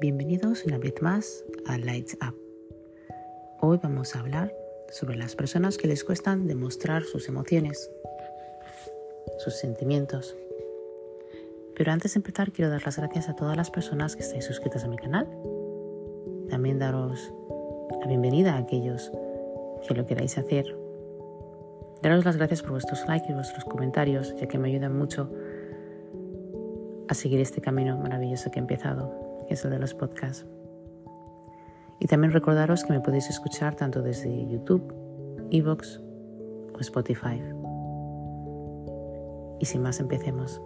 Bienvenidos una vez más a Lights Up. Hoy vamos a hablar sobre las personas que les cuestan demostrar sus emociones, sus sentimientos. Pero antes de empezar quiero dar las gracias a todas las personas que estáis suscritas a mi canal. También daros la bienvenida a aquellos que lo queráis hacer. Daros las gracias por vuestros likes y vuestros comentarios, ya que me ayudan mucho a seguir este camino maravilloso que he empezado es el de los podcasts. Y también recordaros que me podéis escuchar tanto desde YouTube, Evox o Spotify. Y sin más, empecemos.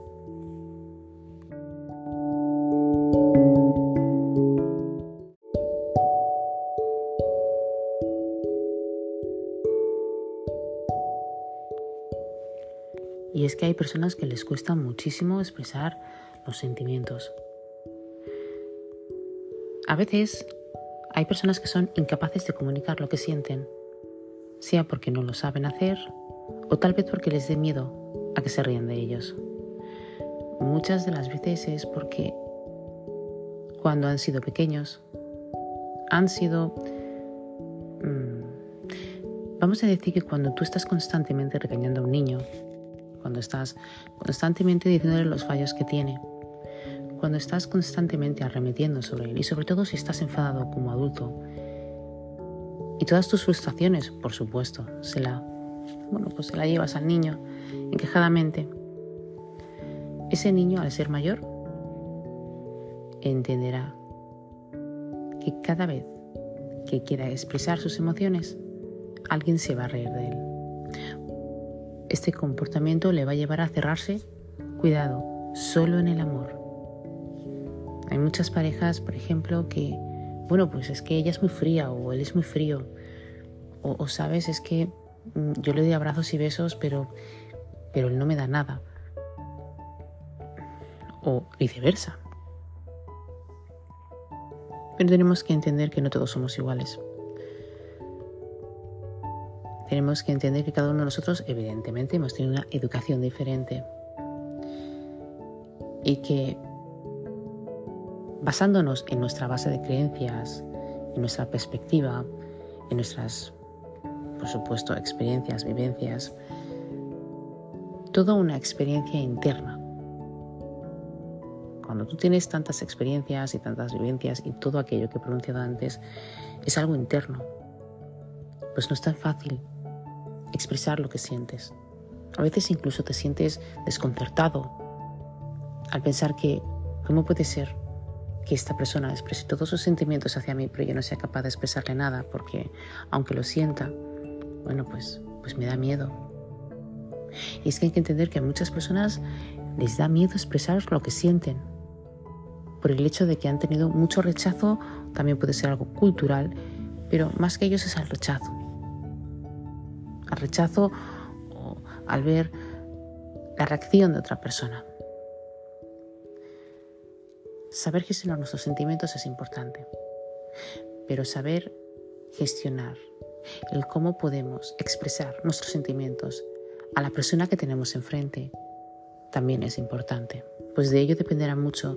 Y es que hay personas que les cuesta muchísimo expresar los sentimientos. A veces hay personas que son incapaces de comunicar lo que sienten, sea porque no lo saben hacer o tal vez porque les dé miedo a que se rían de ellos. Muchas de las veces es porque cuando han sido pequeños han sido... Mm, vamos a decir que cuando tú estás constantemente regañando a un niño, cuando estás constantemente diciéndole los fallos que tiene, cuando estás constantemente arremetiendo sobre él y sobre todo si estás enfadado como adulto y todas tus frustraciones, por supuesto, se la, bueno, pues se la llevas al niño enquejadamente. Ese niño, al ser mayor, entenderá que cada vez que quiera expresar sus emociones, alguien se va a reír de él. Este comportamiento le va a llevar a cerrarse, cuidado, solo en el amor hay muchas parejas, por ejemplo, que, bueno, pues es que ella es muy fría o él es muy frío. O, sabes, es que mm, yo le doy abrazos y besos, pero, pero él no me da nada. O viceversa. Pero tenemos que entender que no todos somos iguales. Tenemos que entender que cada uno de nosotros, evidentemente, hemos tenido una educación diferente. Y que basándonos en nuestra base de creencias, en nuestra perspectiva, en nuestras, por supuesto, experiencias, vivencias, toda una experiencia interna. Cuando tú tienes tantas experiencias y tantas vivencias y todo aquello que he pronunciado antes es algo interno, pues no es tan fácil expresar lo que sientes. A veces incluso te sientes desconcertado al pensar que, ¿cómo puede ser que esta persona exprese todos sus sentimientos hacia mí, pero yo no sea capaz de expresarle nada, porque aunque lo sienta, bueno, pues, pues me da miedo. Y es que hay que entender que a muchas personas les da miedo expresar lo que sienten, por el hecho de que han tenido mucho rechazo, también puede ser algo cultural, pero más que ellos es el rechazo. Al rechazo o al ver la reacción de otra persona. Saber gestionar nuestros sentimientos es importante, pero saber gestionar el cómo podemos expresar nuestros sentimientos a la persona que tenemos enfrente también es importante, pues de ello dependerá mucho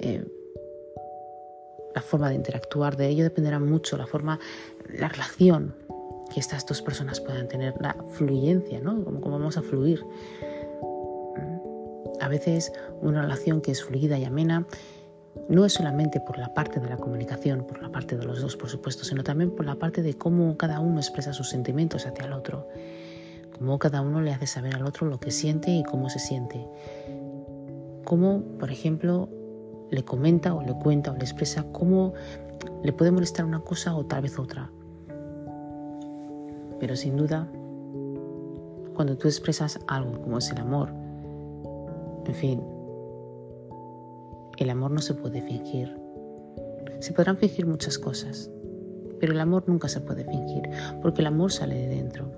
eh, la forma de interactuar, de ello dependerá mucho la forma, la relación que estas dos personas puedan tener, la fluyencia, ¿no? Cómo, cómo vamos a fluir. A veces una relación que es fluida y amena no es solamente por la parte de la comunicación, por la parte de los dos, por supuesto, sino también por la parte de cómo cada uno expresa sus sentimientos hacia el otro, cómo cada uno le hace saber al otro lo que siente y cómo se siente, cómo, por ejemplo, le comenta o le cuenta o le expresa cómo le puede molestar una cosa o tal vez otra. Pero sin duda, cuando tú expresas algo como es el amor, en fin, el amor no se puede fingir. Se podrán fingir muchas cosas, pero el amor nunca se puede fingir, porque el amor sale de dentro.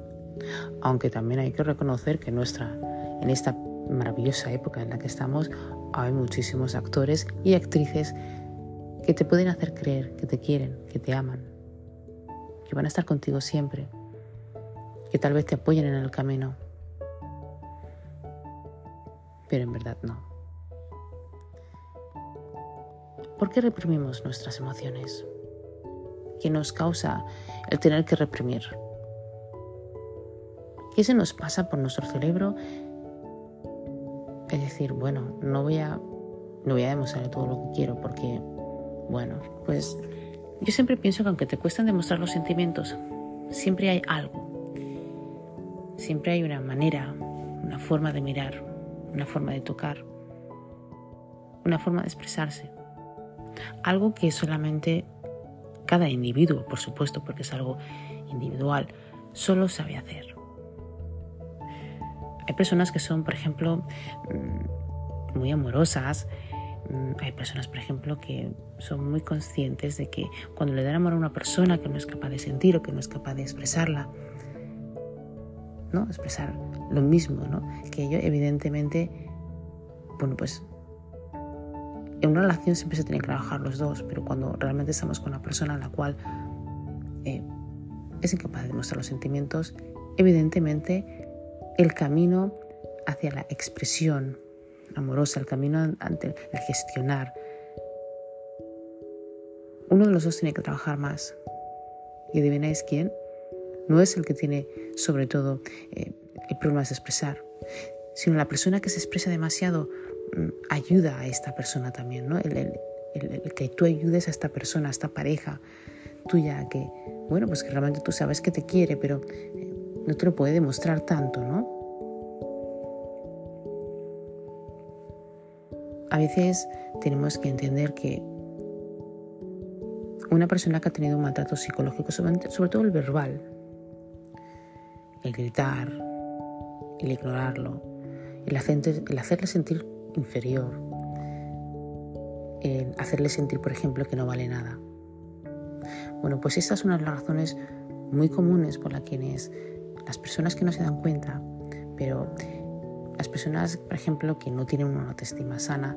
Aunque también hay que reconocer que nuestra, en esta maravillosa época en la que estamos, hay muchísimos actores y actrices que te pueden hacer creer que te quieren, que te aman, que van a estar contigo siempre, que tal vez te apoyen en el camino. Pero en verdad no. ¿Por qué reprimimos nuestras emociones? ¿Qué nos causa el tener que reprimir? ¿Qué se nos pasa por nuestro cerebro? Es decir, bueno, no voy a, no voy a demostrar todo lo que quiero porque, bueno, pues yo siempre pienso que aunque te cuestan demostrar los sentimientos, siempre hay algo. Siempre hay una manera, una forma de mirar, una forma de tocar, una forma de expresarse. Algo que solamente cada individuo, por supuesto, porque es algo individual, solo sabe hacer. Hay personas que son, por ejemplo, mm, muy amorosas. Mm, hay personas, por ejemplo, que son muy conscientes de que cuando le dan amor a una persona que no es capaz de sentir o que no es capaz de expresarla, ¿no? Expresar lo mismo, ¿no? Que ello, evidentemente, bueno, pues en una relación siempre se tienen que trabajar los dos, pero cuando realmente estamos con una persona a la cual eh, es incapaz de demostrar los sentimientos, evidentemente el camino hacia la expresión amorosa, el camino ante el gestionar, uno de los dos tiene que trabajar más. Y adivináis quién? No es el que tiene sobre todo eh, el problema de expresar, sino la persona que se expresa demasiado ayuda a esta persona también, ¿no? El, que tú ayudes a esta persona, a esta pareja tuya, que, bueno, pues que realmente tú sabes que te quiere, pero eh, no te lo puede demostrar tanto, ¿no? A veces tenemos que entender que una persona que ha tenido un maltrato psicológico, sobre todo el verbal, el gritar, el ignorarlo, el, el hacerle sentir inferior, el hacerle sentir, por ejemplo, que no vale nada. Bueno, pues estas son las razones muy comunes por las quienes las personas que no se dan cuenta, pero las personas, por ejemplo, que no tienen una autoestima sana,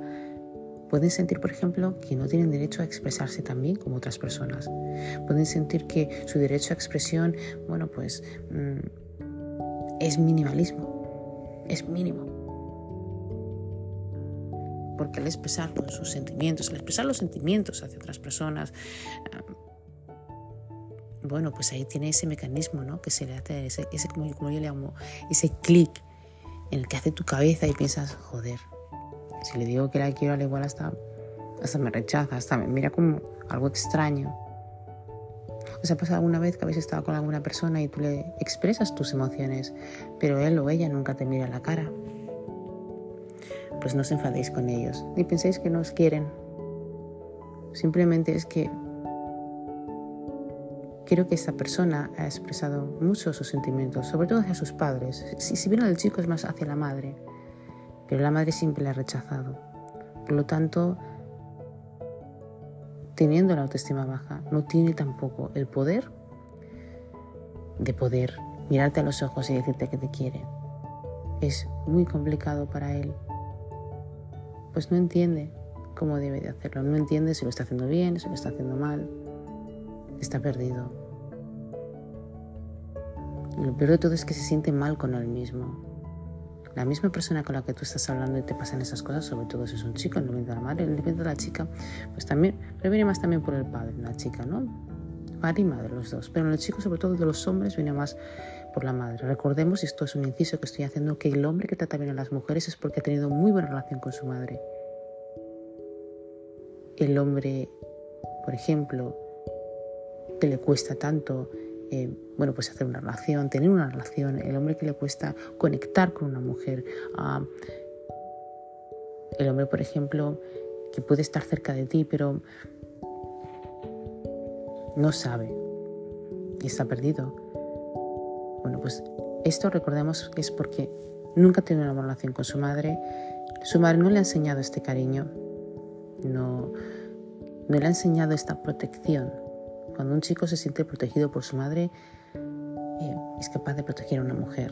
pueden sentir, por ejemplo, que no tienen derecho a expresarse tan bien como otras personas. Pueden sentir que su derecho a expresión, bueno, pues mm, es minimalismo, es mínimo porque al expresar sus sentimientos, al expresar los sentimientos hacia otras personas, bueno, pues ahí tiene ese mecanismo, ¿no? Que se le hace, ese, ese como, yo le llamo, ese clic en el que hace tu cabeza y piensas, joder, si le digo que la quiero, al igual hasta, hasta me rechaza, hasta me mira como algo extraño. ¿Os ha pasado alguna vez que habéis estado con alguna persona y tú le expresas tus emociones, pero él o ella nunca te mira la cara? Pues no os enfadéis con ellos, ni penséis que no os quieren. Simplemente es que creo que esta persona ha expresado mucho sus sentimientos, sobre todo hacia sus padres. Si, si bien el chico es más hacia la madre, pero la madre siempre le ha rechazado. Por lo tanto, teniendo la autoestima baja, no tiene tampoco el poder de poder mirarte a los ojos y decirte que te quiere. Es muy complicado para él pues no entiende cómo debe de hacerlo, no entiende si lo está haciendo bien, si lo está haciendo mal, está perdido. Y lo peor de todo es que se siente mal con él mismo. La misma persona con la que tú estás hablando y te pasan esas cosas, sobre todo si es un chico, no viene de la madre, el viene de la chica, pues también, pero viene más también por el padre, la chica, ¿no? Padre y madre, los dos. Pero en el chico, sobre todo de los hombres, viene más Recordemos, y esto es un inciso que estoy haciendo, que el hombre que trata bien a las mujeres es porque ha tenido muy buena relación con su madre. El hombre, por ejemplo, que le cuesta tanto, eh, bueno, pues hacer una relación, tener una relación, el hombre que le cuesta conectar con una mujer, el hombre, por ejemplo, que puede estar cerca de ti, pero no sabe y está perdido. Bueno, pues esto recordemos que es porque nunca tiene una relación con su madre. Su madre no le ha enseñado este cariño, no, no le ha enseñado esta protección. Cuando un chico se siente protegido por su madre, eh, es capaz de proteger a una mujer.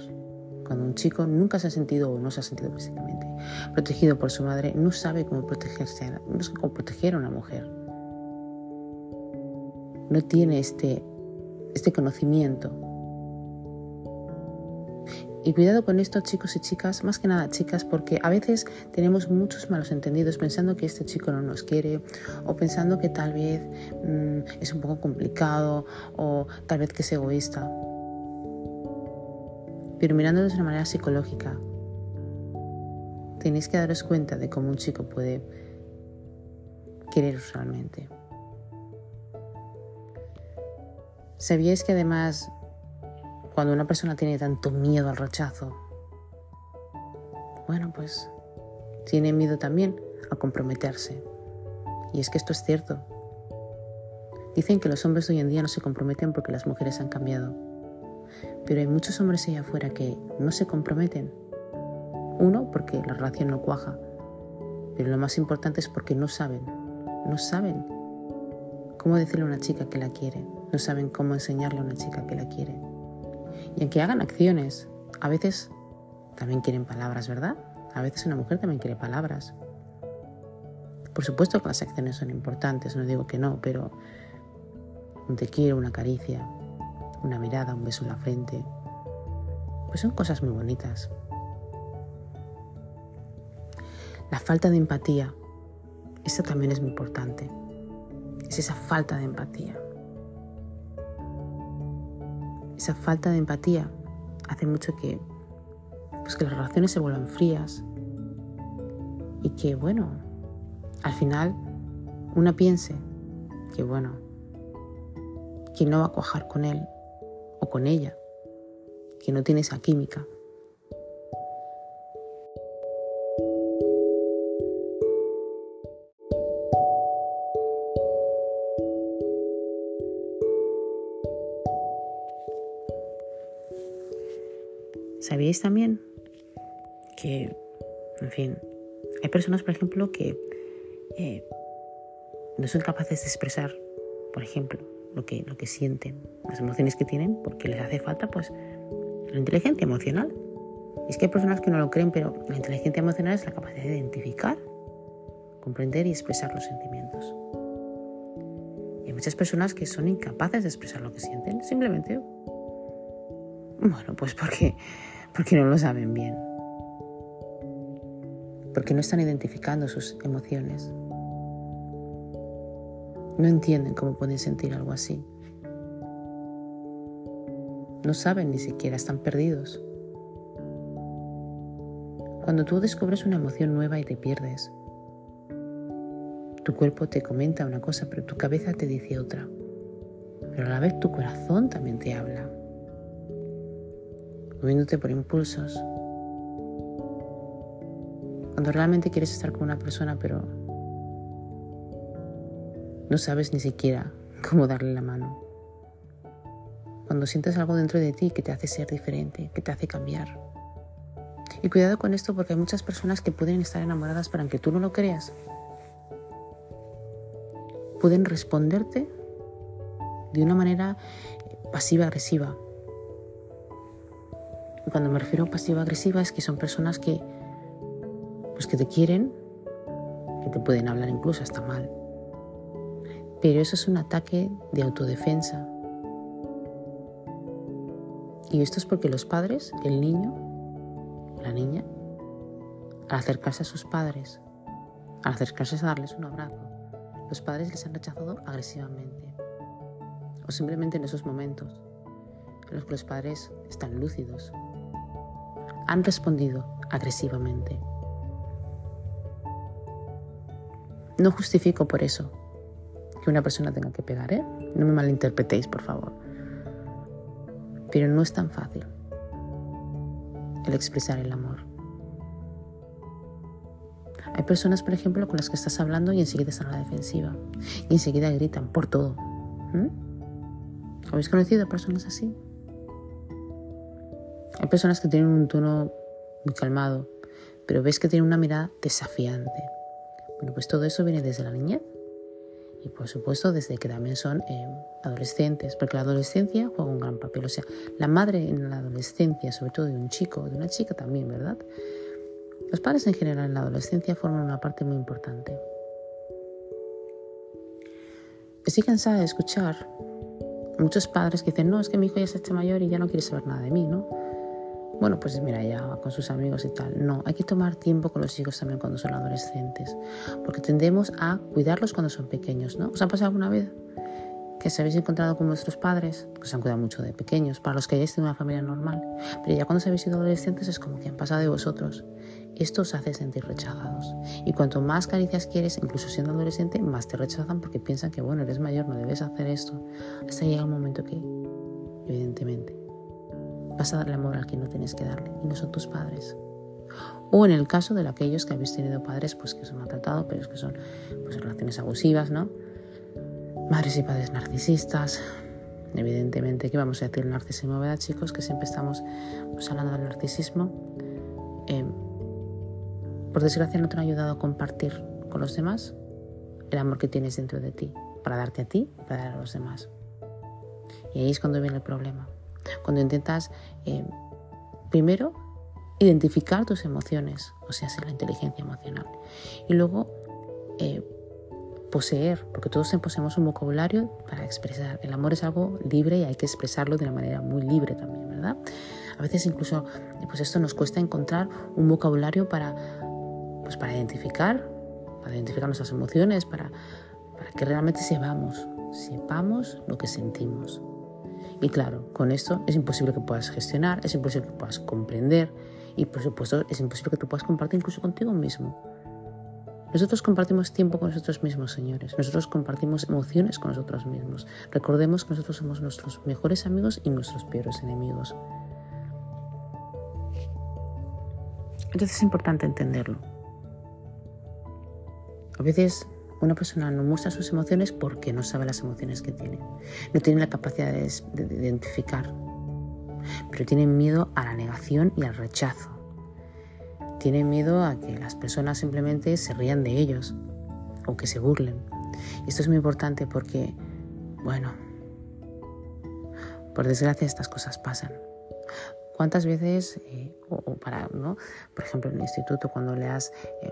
Cuando un chico nunca se ha sentido o no se ha sentido físicamente protegido por su madre, no sabe cómo protegerse, no sabe cómo proteger a una mujer. No tiene este, este conocimiento Y cuidado con esto, chicos y chicas, más que nada chicas, porque a veces tenemos muchos malos entendidos pensando que este chico no nos quiere o pensando que tal vez mm, es un poco complicado o tal vez que es egoísta. Pero mirándolo de una manera psicológica, tenéis que daros cuenta de cómo un chico puede quereros realmente. ¿Sabíais que además cuando una persona tiene tanto miedo al rechazo, bueno, pues tiene miedo también a comprometerse. Y es que esto es cierto. Dicen que los hombres hoy en día no se comprometen porque las mujeres han cambiado. Pero hay muchos hombres allá afuera que no se comprometen. Uno, porque la relación no cuaja. Pero lo más importante es porque no saben. No saben cómo decirle a una chica que la quiere. No saben cómo enseñarle a una chica que la quiere. Y aunque hagan acciones, a veces también quieren palabras, ¿verdad? A veces una mujer también quiere palabras. Por supuesto que las acciones son importantes, no digo que no, pero un te quiero, una caricia, una mirada, un beso en la frente, pues son cosas muy bonitas. La falta de empatía, esta también es muy importante. Es esa falta de empatía. Esa falta de empatía hace mucho que, pues que las relaciones se vuelvan frías y que, bueno, al final una piense que, bueno, que no va a cuajar con él o con ella, que no tiene esa química. ¿Sabíais también que, en fin, hay personas, por ejemplo, que eh, no son capaces de expresar, por ejemplo, lo que, lo que sienten, las emociones que tienen, porque les hace falta, pues, la inteligencia emocional. Es que hay personas que no lo creen, pero la inteligencia emocional es la capacidad de identificar, comprender y expresar los sentimientos. Y hay muchas personas que son incapaces de expresar lo que sienten, simplemente, bueno, pues porque porque no lo saben bien, porque no están identificando sus emociones, no entienden cómo pueden sentir algo así, no saben ni siquiera, están perdidos. Cuando tú descubres una emoción nueva y te pierdes, tu cuerpo te comenta una cosa, pero tu cabeza te dice otra. Pero a la vez tu corazón también te habla moviéndote por impulsos. Cuando realmente quieres estar con una persona pero no sabes ni siquiera cómo darle la mano. Cuando sientes algo dentro de ti que te hace ser diferente, que te hace cambiar. Y cuidado con esto porque hay muchas personas que pueden estar enamoradas pero aunque tú no lo creas, pueden responderte de una manera pasiva-agresiva, cuando me refiero a pasiva-agresiva es que son personas que, pues que te quieren, que te pueden hablar incluso hasta mal. Pero eso es un ataque de autodefensa. Y esto es porque los padres, el niño, la niña, al acercarse a sus padres, al acercarse a darles un abrazo, los padres les han rechazado agresivamente. O simplemente en esos momentos en los que los padres están lúcidos, han respondido agresivamente. No justifico por eso que una persona tenga que pegar, ¿eh? No me malinterpretéis, por favor. Pero no es tan fácil el expresar el amor. Hay personas, por ejemplo, con las que estás hablando y enseguida están a la defensiva. Y enseguida gritan por todo. ¿Habéis conocido personas así? Hay personas que tienen un tono muy calmado, pero ves que tienen una mirada desafiante. Bueno, pues todo eso viene desde la niñez y por supuesto desde que también son eh, adolescentes, porque la adolescencia juega un gran papel. O sea, la madre en la adolescencia, sobre todo de un chico, de una chica también, ¿verdad? Los padres en general en la adolescencia forman una parte muy importante. Estoy cansada de escuchar muchos padres que dicen, no, es que mi hijo ya se hecho mayor y ya no quiere saber nada de mí, ¿no? Bueno, pues mira, ya con sus amigos y tal. No, hay que tomar tiempo con los hijos también cuando son adolescentes, porque tendemos a cuidarlos cuando son pequeños, ¿no? ¿Os ha pasado alguna vez que se habéis encontrado con vuestros padres, que se han cuidado mucho de pequeños, para los que hayáis tenido una familia normal, pero ya cuando se habéis sido adolescentes es como que han pasado de vosotros. Esto os hace sentir rechazados. Y cuanto más caricias quieres, incluso siendo adolescente, más te rechazan porque piensan que, bueno, eres mayor, no debes hacer esto. Hasta llega un momento que, evidentemente, vas a darle amor al que no tienes que darle y no son tus padres. O en el caso de aquellos que habéis tenido padres pues que son maltratados, pero que son pues, relaciones abusivas, ¿no? Madres y padres narcisistas. Evidentemente, ¿qué vamos a decir el narcisismo, verdad, chicos? Que siempre estamos pues, hablando del narcisismo. Eh, por desgracia no te han ayudado a compartir con los demás el amor que tienes dentro de ti, para darte a ti y para dar a los demás. Y ahí es cuando viene el problema. Cuando intentas, eh, primero, identificar tus emociones, o sea, ser la inteligencia emocional. Y luego, eh, poseer, porque todos poseemos un vocabulario para expresar. El amor es algo libre y hay que expresarlo de una manera muy libre también, ¿verdad? A veces incluso, pues esto nos cuesta encontrar un vocabulario para, pues para identificar, para identificar nuestras emociones, para, para que realmente sepamos, sepamos lo que sentimos. Y claro, con esto es imposible que puedas gestionar, es imposible que puedas comprender y por supuesto es imposible que tú puedas compartir incluso contigo mismo. Nosotros compartimos tiempo con nosotros mismos, señores. Nosotros compartimos emociones con nosotros mismos. Recordemos que nosotros somos nuestros mejores amigos y nuestros peores enemigos. Entonces es importante entenderlo. A veces una persona no muestra sus emociones porque no sabe las emociones que tiene. No tiene la capacidad de, identificar. Pero tiene miedo a la negación y al rechazo. Tiene miedo a que las personas simplemente se rían de ellos o que se burlen. Esto es muy importante porque, bueno, por desgracia estas cosas pasan. ¿Cuántas veces, eh, o, para, ¿no? por ejemplo, en el instituto, cuando le has eh,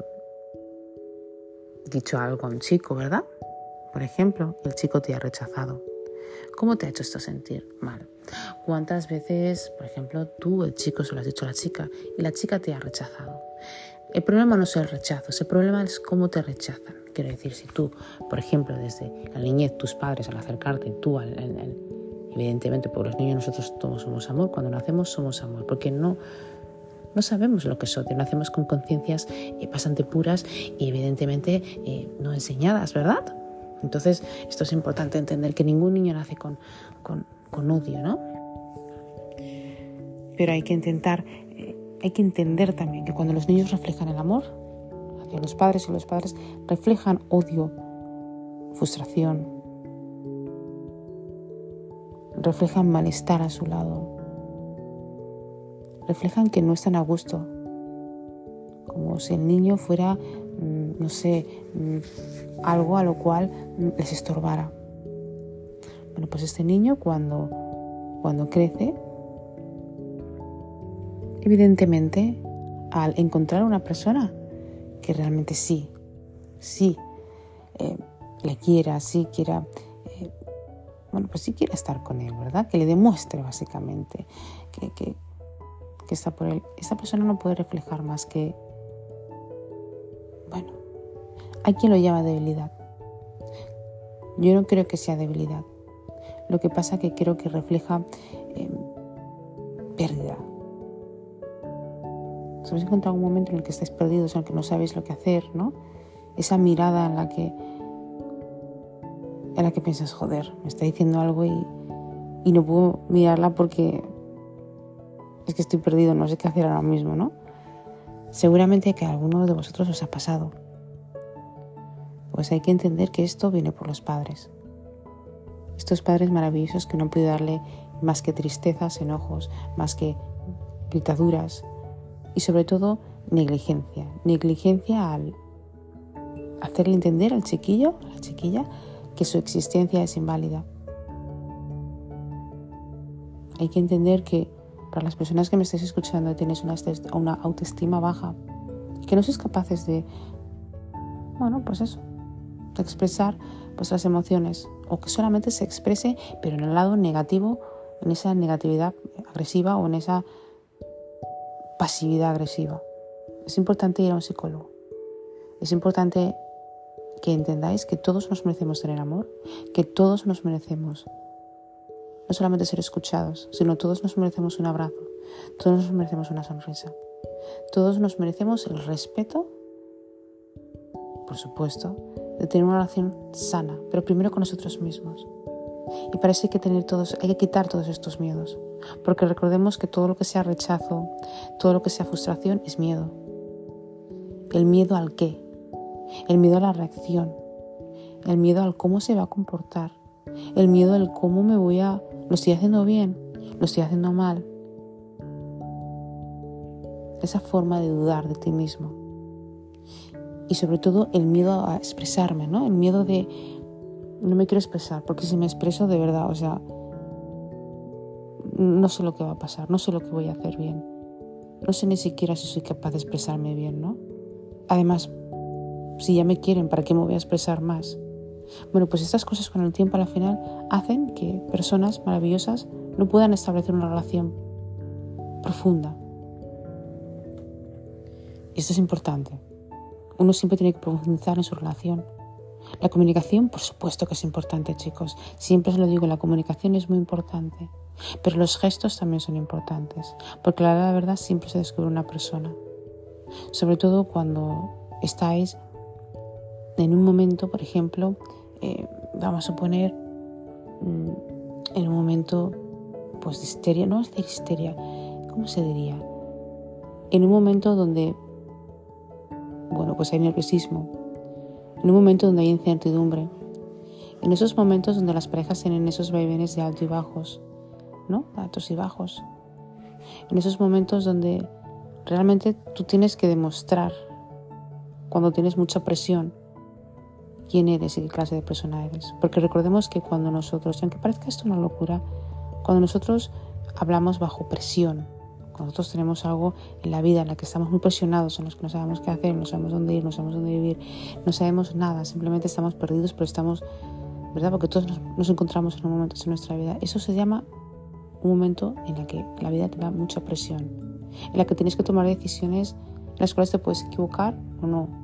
dicho algo a un chico, ¿verdad? Por ejemplo, el chico te ha rechazado. ¿Cómo te ha hecho esto sentir mal? ¿Cuántas veces, por ejemplo, tú, el chico, se lo has dicho a la chica y la chica te ha rechazado? El problema no es el rechazo, el problema es cómo te rechazan. Quiero decir, si tú, por ejemplo, desde la niñez, tus padres al acercarte, tú, al, evidentemente, por los niños nosotros todos somos amor, cuando nacemos somos amor, porque no, no sabemos lo que es odio, nacemos con conciencias eh, bastante puras y evidentemente eh, no enseñadas, ¿verdad? Entonces, esto es importante entender que ningún niño nace con, con, odio, ¿no? Pero hay que intentar, eh, hay que entender también que cuando los niños reflejan el amor hacia los padres y los padres reflejan odio, frustración, reflejan malestar a su lado, reflejan que no están a gusto, como si el niño fuera, mm, no sé, mm, algo a lo cual mm, les estorbara. Bueno, pues este niño cuando, cuando crece, evidentemente, al encontrar una persona que realmente sí, sí, eh, le quiera, sí quiera, eh, bueno, pues sí quiere estar con él, ¿verdad? Que le demuestre básicamente que, que está por él. Esta persona no puede reflejar más que, bueno, hay quien lo llama debilidad. Yo no creo que sea debilidad. Lo que pasa que creo que refleja em, pérdida. ¿Os habéis encontrado un momento en el que estáis perdidos, en el que no sabéis lo que hacer, ¿no? Esa mirada en la que en la que piensas, joder, me está diciendo algo y, y no puedo mirarla porque es que estoy perdido, no sé qué hacer ahora mismo, ¿no? Seguramente que a alguno de vosotros os ha pasado. Pues hay que entender que esto viene por los padres. Estos padres maravillosos que no han podido darle más que tristezas, enojos, más que gritaduras y sobre todo negligencia. Negligencia al hacerle entender al chiquillo, a la chiquilla, que su existencia es inválida. Hay que entender que para las personas que me estáis escuchando tienes una, una autoestima baja y que no sois capaces de, bueno, pues eso, expresar vuestras emociones o que solamente se exprese, pero en el lado negativo, en esa negatividad agresiva o en esa pasividad agresiva. Es importante ir a un psicólogo. Es importante que entendáis que todos nos merecemos tener amor, que todos nos merecemos no solamente ser escuchados, sino todos nos merecemos un abrazo, todos nos merecemos una sonrisa, todos nos merecemos el respeto, por supuesto, de tener una relación sana, pero primero con nosotros mismos. Y para eso hay que tener todos, hay que quitar todos estos miedos, porque recordemos que todo lo que sea rechazo, todo lo que sea frustración es miedo. El miedo al qué, el miedo a la reacción, el miedo al cómo se va a comportar, el miedo al cómo me voy a, lo estoy haciendo bien, lo estoy haciendo mal. Esa forma de dudar de ti mismo. Y sobre todo el miedo a expresarme, ¿no? El miedo de no me quiero expresar, porque si me expreso de verdad, o sea, no sé lo que va a pasar, no sé lo que voy a hacer bien. No sé ni siquiera si soy capaz de expresarme bien, ¿no? Además, si ya me quieren, ¿para qué me voy a expresar más? Bueno, pues estas cosas con el tiempo al final hacen que personas maravillosas no puedan establecer una relación profunda. Y esto es importante. Uno siempre tiene que profundizar en su relación. La comunicación, por supuesto que es importante, chicos. Siempre os lo digo, la comunicación es muy importante. Pero los gestos también son importantes. Porque la verdad siempre se descubre una persona. Sobre todo cuando estáis en un momento, por ejemplo, eh, vamos a poner mm, en un momento pues de histeria, no es de histeria, ¿cómo se diría? En un momento donde, bueno, pues hay nerviosismo, en un momento donde hay incertidumbre, en esos momentos donde las parejas tienen esos vaivenes de altos y bajos, ¿no? Altos y bajos. En esos momentos donde realmente tú tienes que demostrar, cuando tienes mucha presión, quién eres y qué clase de persona eres. Porque recordemos que cuando nosotros, y aunque parezca esto una locura, cuando nosotros hablamos bajo presión, cuando nosotros tenemos algo en la vida en la que estamos muy presionados, en los que no sabemos qué hacer, no sabemos dónde ir, no sabemos dónde vivir, no sabemos nada, simplemente estamos perdidos, pero estamos, ¿verdad? Porque todos nos, encontramos en un momento de nuestra vida. Eso se llama un momento en el que la vida te da mucha presión, en la que tienes que tomar decisiones en las cuales te puedes equivocar o no,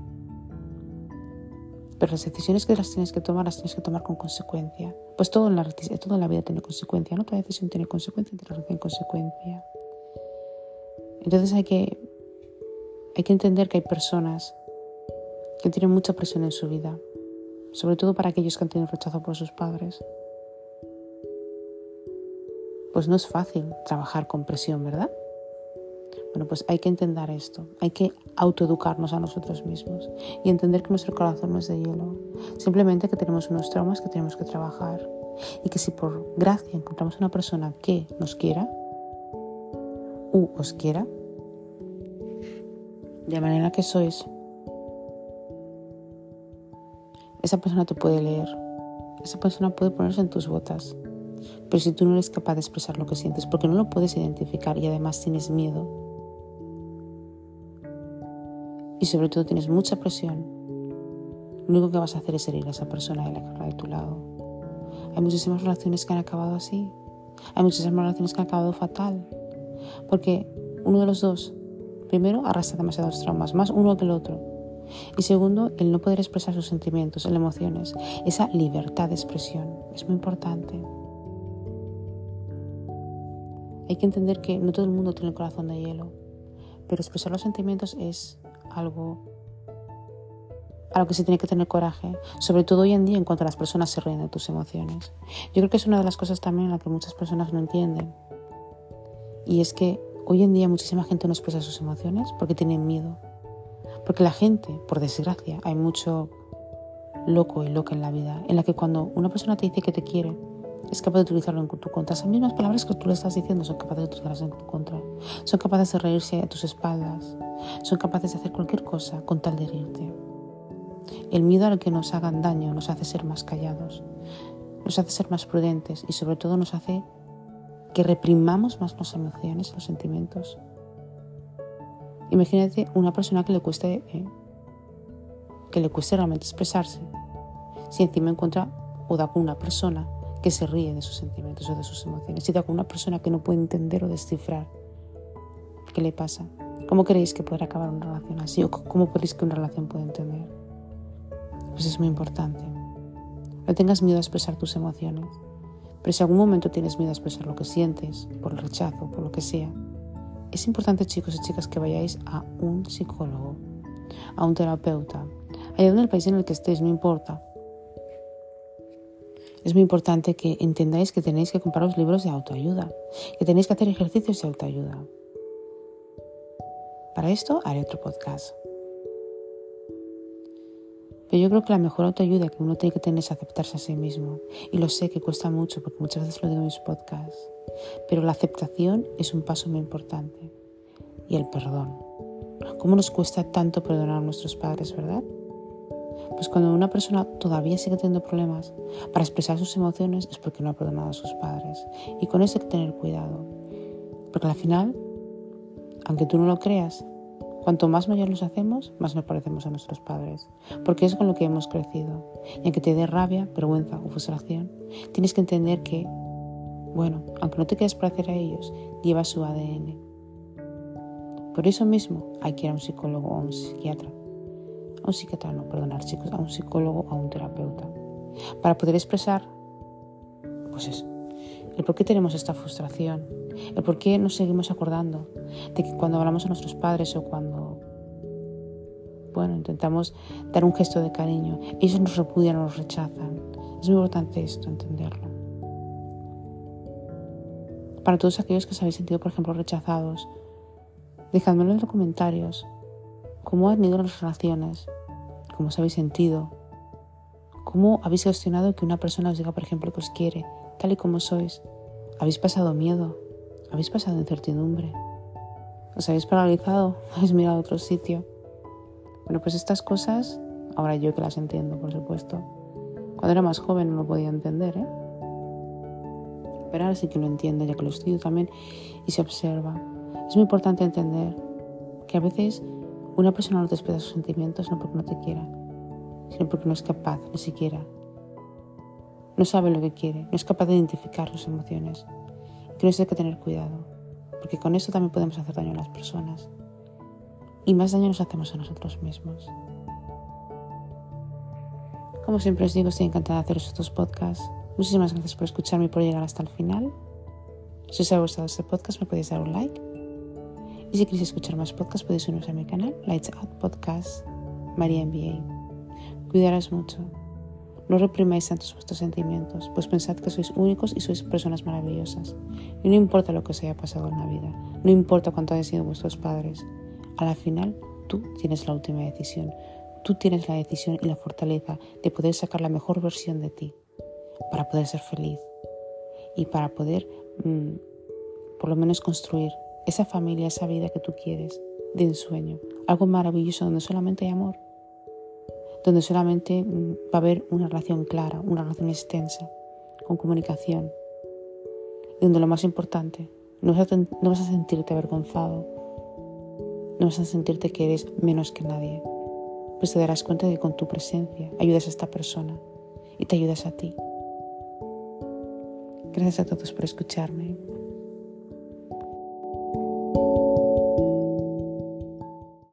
pero las decisiones que las tienes que tomar, las tienes que tomar con consecuencia. Pues todo en la, todo en la vida tiene consecuencia, ¿no? Toda decisión tiene consecuencia, toda tiene consecuencia. Entonces hay que, hay que entender que hay personas que tienen mucha presión en su vida, sobre todo para aquellos que han tenido rechazo por sus padres. Pues no es fácil trabajar con presión, ¿verdad? Bueno, pues hay que entender esto, hay que autoeducarnos a nosotros mismos y entender que nuestro corazón no es de hielo, simplemente que tenemos unos traumas que tenemos que trabajar y que si por gracia encontramos una persona que nos quiera u os quiera, de manera que sois, esa persona te puede leer, esa persona puede ponerse en tus botas, pero si tú no eres capaz de expresar lo que sientes, porque no lo puedes identificar y además tienes miedo, y sobre todo tienes mucha presión, lo único que vas a hacer es herir a esa persona y la de tu lado. Hay muchísimas relaciones que han acabado así. Hay muchísimas relaciones que han acabado fatal. Porque uno de los dos, primero, arrastra demasiados traumas, más uno que el otro. Y segundo, el no poder expresar sus sentimientos, las emociones. Esa libertad de expresión es muy importante. Hay que entender que no todo el mundo tiene el corazón de hielo, pero expresar los sentimientos es algo a que se tiene que tener coraje, sobre todo hoy en día en cuanto las personas se ríen de tus emociones. Yo creo que es una de las cosas también en la que muchas personas no entienden. Y es que hoy en día muchísima gente no expresa sus emociones porque tienen miedo. Porque la gente, por desgracia, hay mucho loco y loca en la vida, en la que cuando una persona te dice que te quiere, es capaz de utilizarlo en tu contra. Esas mismas palabras que tú le estás diciendo son capaces de utilizarlas en tu contra. Son capaces de reírse a tus espaldas. Son capaces de hacer cualquier cosa con tal de herirte. El miedo a que nos hagan daño nos hace ser más callados, nos hace ser más prudentes y sobre todo nos hace que reprimamos más las emociones, los sentimientos. Imagínate una persona que le cueste eh, que le cueste realmente expresarse. Si encima encuentra o da con una persona que se ríe de sus sentimientos o de sus emociones. Si da con una persona que no puede entender o descifrar qué le pasa, ¿Cómo creéis que podrá acabar una relación así? ¿O cómo creéis que una relación puede entender? Pues es muy importante. No tengas miedo a expresar tus emociones. Pero si algún momento tienes miedo a expresar lo que sientes, por el rechazo, por lo que sea, es importante, chicos y chicas, que vayáis a un psicólogo, a un terapeuta, allá en el país en el que estéis, no importa. Es muy importante que entendáis que tenéis que comprar los libros de autoayuda, que tenéis que hacer ejercicios de autoayuda. Para esto haré otro podcast. Pero yo creo que la mejor autoayuda que uno tiene que tener es aceptarse a sí mismo. Y lo sé que cuesta mucho porque muchas veces lo digo en mis podcasts. Pero la aceptación es un paso muy importante. Y el perdón. ¿Cómo nos cuesta tanto perdonar a nuestros padres, verdad? Pues cuando una persona todavía sigue teniendo problemas para expresar sus emociones es porque no ha perdonado a sus padres. Y con eso hay que tener cuidado. Porque al final, aunque tú no lo creas, Cuanto más mayores los hacemos, más nos parecemos a nuestros padres, porque es con lo que hemos crecido. Y aunque te dé rabia, vergüenza o frustración, tienes que entender que, bueno, aunque no te quieras parecer a ellos, lleva su ADN. Por eso mismo hay que ir a un psicólogo o a un psiquiatra. Un psiquiatra, no, perdonar, a un psicólogo a un terapeuta. Para poder expresar, pues eso, el por qué tenemos esta frustración, el por qué nos seguimos acordando de que cuando hablamos a nuestros padres o cuando, bueno, intentamos dar un gesto de cariño, ellos nos repudian nos rechazan. Es muy importante esto, entenderlo. Para todos aquellos que os habéis sentido, por ejemplo, rechazados, dejadmelo en los comentarios. ¿Cómo han ido las relaciones? ¿Cómo os habéis sentido? ¿Cómo habéis gestionado que una persona os diga, por ejemplo, que os quiere, tal y como sois? ¿Habéis pasado miedo? ¿Habéis pasado incertidumbre? ¿Os habéis paralizado? ¿Habéis mirado a otro sitio? Bueno, pues estas cosas, ahora yo que las entiendo, por supuesto. Cuando era más joven no lo podía entender, ¿eh? Pero ahora sí que lo entiendo, ya que lo estudio también y se observa. Es muy importante entender que a veces una persona no te expresa sus sentimientos no porque no te quiera, sino porque no es capaz ni siquiera. No sabe lo que quiere, no es capaz de identificar sus emociones. Creo que hay que tener cuidado, porque con eso también podemos hacer daño a las personas. Y más daño nos hacemos a nosotros mismos. Como siempre os digo, estoy encantada de haceros estos podcasts. Muchísimas gracias por escucharme y por llegar hasta el final. Si os ha gustado este podcast, me podéis dar un like. Y si queréis escuchar más podcasts, podéis uniros a mi canal, Lights Out Podcast, María MBA. Cuidaros mucho. No reprimáis tantos vuestros sentimientos, pues pensad que sois únicos y sois personas maravillosas. Y no importa lo que os haya pasado en la vida, no importa cuánto hayan sido vuestros padres, a la final tú tienes la última decisión. Tú tienes la decisión y la fortaleza de poder sacar la mejor versión de ti para poder ser feliz y para poder mm, por lo menos construir esa familia, esa vida que tú quieres de ensueño. Algo maravilloso donde solamente hay amor donde solamente mm, va a haber una relación clara, una relación extensa, con comunicación, donde lo más importante, no vas, a, no vas a sentirte avergonzado, no vas a sentirte que eres menos que nadie, pues te darás cuenta de que con tu presencia ayudas a esta persona y te ayudas a ti. Gracias a todos por escucharme.